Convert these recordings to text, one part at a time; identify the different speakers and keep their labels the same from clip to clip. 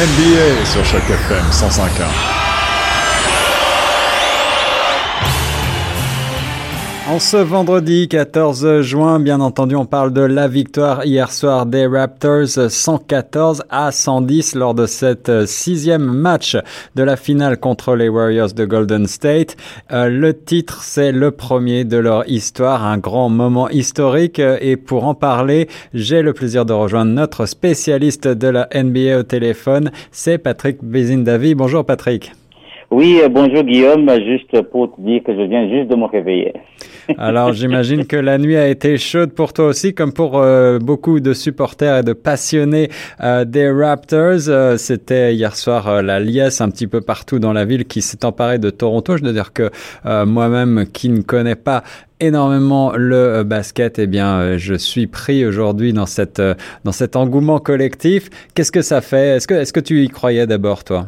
Speaker 1: NBA sur chaque FM 105.1. En ce vendredi 14 juin, bien entendu, on parle de la victoire hier soir des Raptors 114 à 110 lors de cette sixième match de la finale contre les Warriors de Golden State. Euh, le titre, c'est le premier de leur histoire, un grand moment historique. Et pour en parler, j'ai le plaisir de rejoindre notre spécialiste de la NBA au téléphone, c'est Patrick Bézindavi. Bonjour Patrick.
Speaker 2: Oui, euh, bonjour Guillaume, juste pour te dire que je viens juste de me réveiller.
Speaker 1: Alors j'imagine que la nuit a été chaude pour toi aussi, comme pour euh, beaucoup de supporters et de passionnés euh, des Raptors. C'était hier soir la liesse un petit peu partout dans la ville qui s'est emparée de Toronto. Je dois dire que moi-même, qui ne connais pas énormément le basket, eh bien, je suis pris aujourd'hui dans cette dans cet engouement collectif. Qu'est-ce que ça fait? Est-ce que est-ce que tu y croyais d'abord, toi?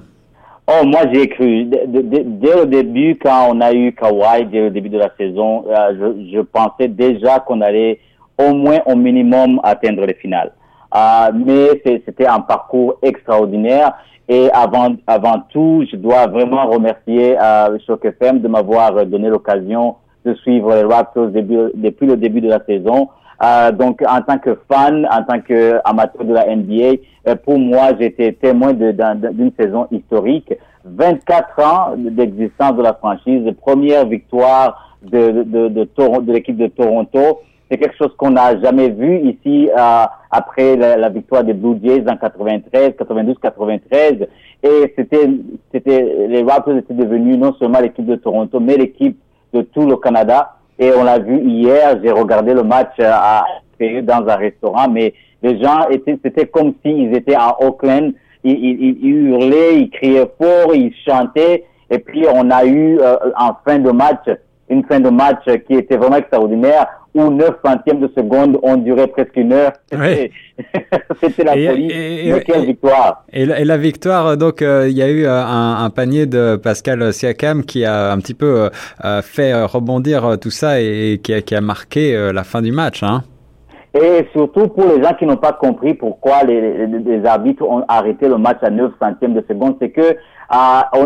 Speaker 2: Oh, moi j'ai cru. Dès, le début, quand on a eu Kawhi, dès le début de la saison, euh, je, pensais déjà qu'on allait au moins au minimum atteindre les finales. Euh, mais c'était un parcours extraordinaire. Et avant, avant tout, je dois vraiment remercier euh, Choc FM de m'avoir donné l'occasion de suivre les Raptors depuis le début de la saison. Euh, donc, en tant que fan, en tant qu'amateur de la NBA, euh, pour moi, j'étais témoin d'une saison historique. 24 ans d'existence de la franchise, première victoire de, de, de, de l'équipe de Toronto. C'est quelque chose qu'on n'a jamais vu ici euh, après la, victoire des Blue Jays en 93, 92, 93. Et c'était, les Raptors étaient devenus non seulement l'équipe de Toronto, mais l'équipe de tout le Canada. Et on l'a vu hier, j'ai regardé le match euh, à, dans un restaurant, mais les gens étaient, c'était comme s'ils étaient à Auckland. Ils, ils, hurlaient, ils criaient fort, ils chantaient. Et puis on a eu euh, en fin de match une fin de match qui était vraiment extraordinaire où 9 centièmes de seconde ont duré presque une heure. C'était la folie. Et, quelle victoire.
Speaker 1: Et la, victoire, donc, euh, il y a eu euh, un, un, panier de Pascal Siakam qui a un petit peu euh, fait rebondir tout ça et, qui, a, qui, a, marqué la fin du match. Hein.
Speaker 2: Et surtout pour les gens qui n'ont pas compris pourquoi les, les, arbitres ont arrêté le match à 9 centièmes de seconde, c'est que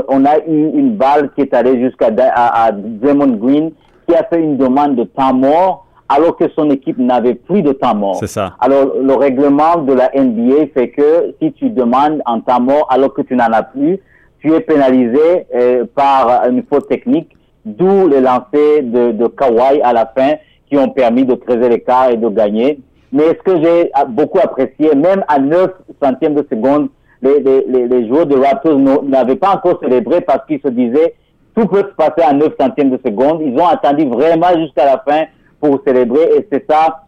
Speaker 2: on, a eu une balle qui est allée jusqu'à à, à Draymond Green qui a fait une demande de temps mort alors que son équipe n'avait plus de temps mort.
Speaker 1: C'est ça.
Speaker 2: Alors, le règlement de la NBA fait que si tu demandes un temps mort alors que tu n'en as plus, tu es pénalisé euh, par une faute technique, d'où les lancers de, de Kawhi à la fin qui ont permis de creuser l'écart et de gagner. Mais ce que j'ai beaucoup apprécié, même à 9 centièmes de seconde, les, les, les joueurs de Raptors n'avaient pas encore célébré parce qu'ils se disaient tout peut se passer à 9 centièmes de seconde. Ils ont attendu vraiment jusqu'à la fin pour célébrer et c'est ça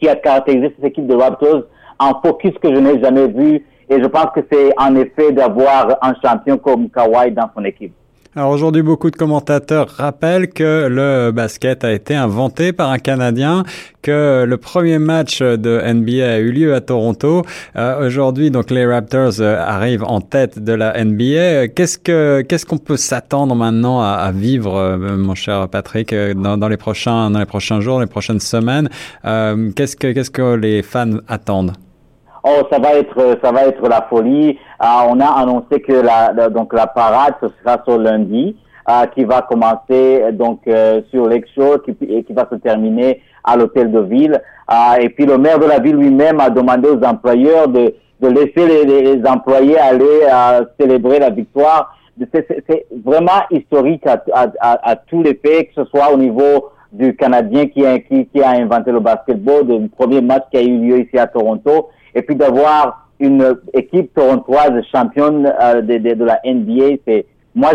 Speaker 2: qui a caractérisé cette équipe de Raptors en focus que je n'ai jamais vu et je pense que c'est en effet d'avoir un champion comme Kawhi dans son équipe.
Speaker 1: Alors aujourd'hui, beaucoup de commentateurs rappellent que le basket a été inventé par un Canadien, que le premier match de NBA a eu lieu à Toronto. Euh, aujourd'hui, donc les Raptors euh, arrivent en tête de la NBA. Qu'est-ce que qu'est-ce qu'on peut s'attendre maintenant à, à vivre, euh, mon cher Patrick, dans, dans, les prochains dans les prochains jours, les prochaines semaines? Qu'est-ce que qu'est-ce que les fans attendent?
Speaker 2: Oh, ça va être, ça va être la folie. Ah, on a annoncé que la, donc la parade ce sera sur lundi, ah, qui va commencer donc euh, sur Lake Shore qui, et qui va se terminer à l'hôtel de ville. Ah, et puis le maire de la ville lui-même a demandé aux employeurs de, de laisser les, les employés aller célébrer la victoire. C'est vraiment historique à, à, à, tous les pays, que ce soit au niveau du Canadien qui a, qui, qui a inventé le basketball, du premier match qui a eu lieu ici à Toronto, et puis d'avoir une équipe torontoise championne euh, de, de, de, la NBA, c'est moi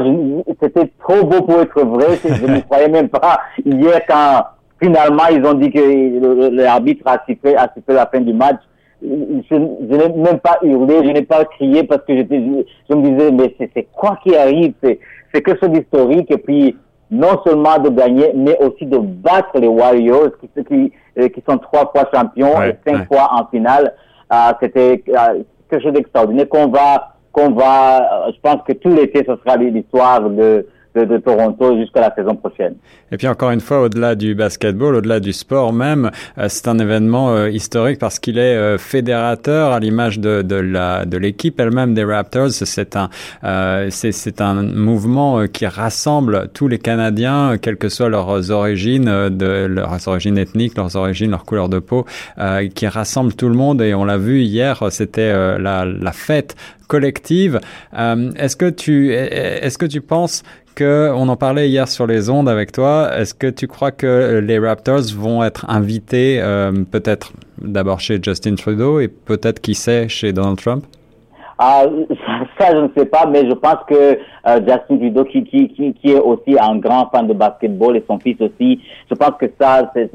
Speaker 2: c'était trop beau pour être vrai. Je ne croyais même pas hier quand finalement ils ont dit que l'arbitre a sifflé, a sifflé la fin du match. Je, n'ai même pas hurlé, je n'ai pas crié parce que j'étais, je me disais mais c'est quoi qui arrive? C'est c'est que chose historique et puis non seulement de gagner, mais aussi de battre les Warriors qui, qui, euh, qui sont trois fois champions et cinq fois en finale. Ah, c'était euh, quelque chose d'extraordinaire qu'on va, qu'on va, euh, je pense que tout l'été, ce sera l'histoire de, de, Toronto jusqu'à la saison prochaine.
Speaker 1: Et puis encore une fois, au-delà du basketball, au-delà du sport même, euh, c'est un événement euh, historique parce qu'il est euh, fédérateur à l'image de, de la de l'équipe elle-même des Raptors. C'est un c'est un mouvement qui rassemble tous les Canadiens, quelles que soient leurs origines, de leurs origines ethniques, leurs origines, leur couleur de peau, qui rassemble tout le monde. Et on l'a vu hier, c'était la, la fête collective. est-ce que tu est-ce que tu penses que, on en parlait hier sur les ondes avec toi, est-ce que tu crois que les Raptors vont être invités euh, peut-être d'abord chez Justin Trudeau et peut-être qui sait chez Donald Trump?
Speaker 2: Ah, ça, je ne sais pas, mais je pense que euh, Justin Trudeau, qui, qui, qui, est aussi un grand fan de basketball et son fils aussi, je pense que ça, euh,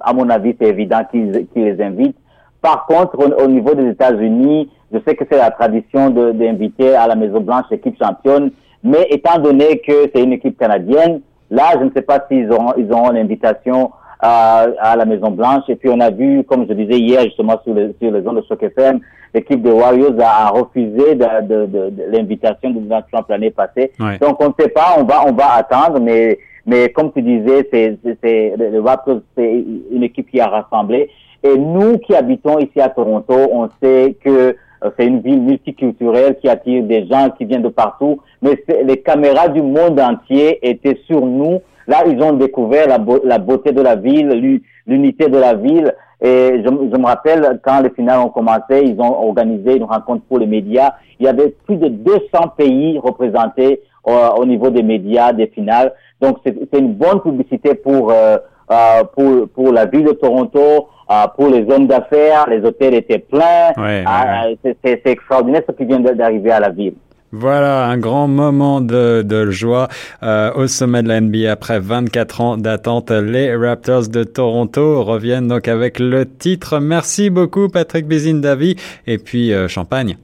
Speaker 2: à mon avis, c'est évident qu'il les invite. Par contre, au, niveau des États-Unis, je sais que c'est la tradition d'inviter à la Maison Blanche l'équipe championne, mais étant donné que c'est une équipe canadienne, là, je ne sais pas s'ils auront, ils auront l'invitation à, à, la Maison Blanche. Et puis on a vu, comme je disais hier justement sur, les sur les zones de Choc FM, l'équipe des Warriors a, refusé de, de, de, de l'invitation de Donald Trump l'année passée. Donc on ne sait pas, on va on va attendre, mais mais comme tu disais, c'est c'est le Raptors, c'est une équipe qui a rassemblé. Et nous qui habitons ici à Toronto, on sait que c'est une ville multiculturelle qui attire des gens qui viennent de partout. Mais les caméras du monde entier étaient sur nous. Là, ils ont découvert la, la beauté de la ville, l'unité de la ville. Et je, je, me rappelle, quand les finales ont commencé, ils ont organisé une rencontre pour les médias. Il y avait plus de 200 pays représentés euh, au niveau des médias, des finales. Donc, c'est une bonne publicité pour, euh, euh, pour, pour la ville de Toronto, euh, pour les hommes d'affaires, les hôtels étaient pleins. Ah, c'est extraordinaire ce qui vient d'arriver à la ville.
Speaker 1: Voilà, un grand moment de, de joie euh, au sommet de la NBA après 24 ans d'attente. Les Raptors de Toronto reviennent donc avec le titre. Merci beaucoup Patrick Bézine-Davy et puis euh, champagne.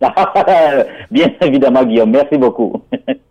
Speaker 2: Bien évidemment Guillaume, merci beaucoup.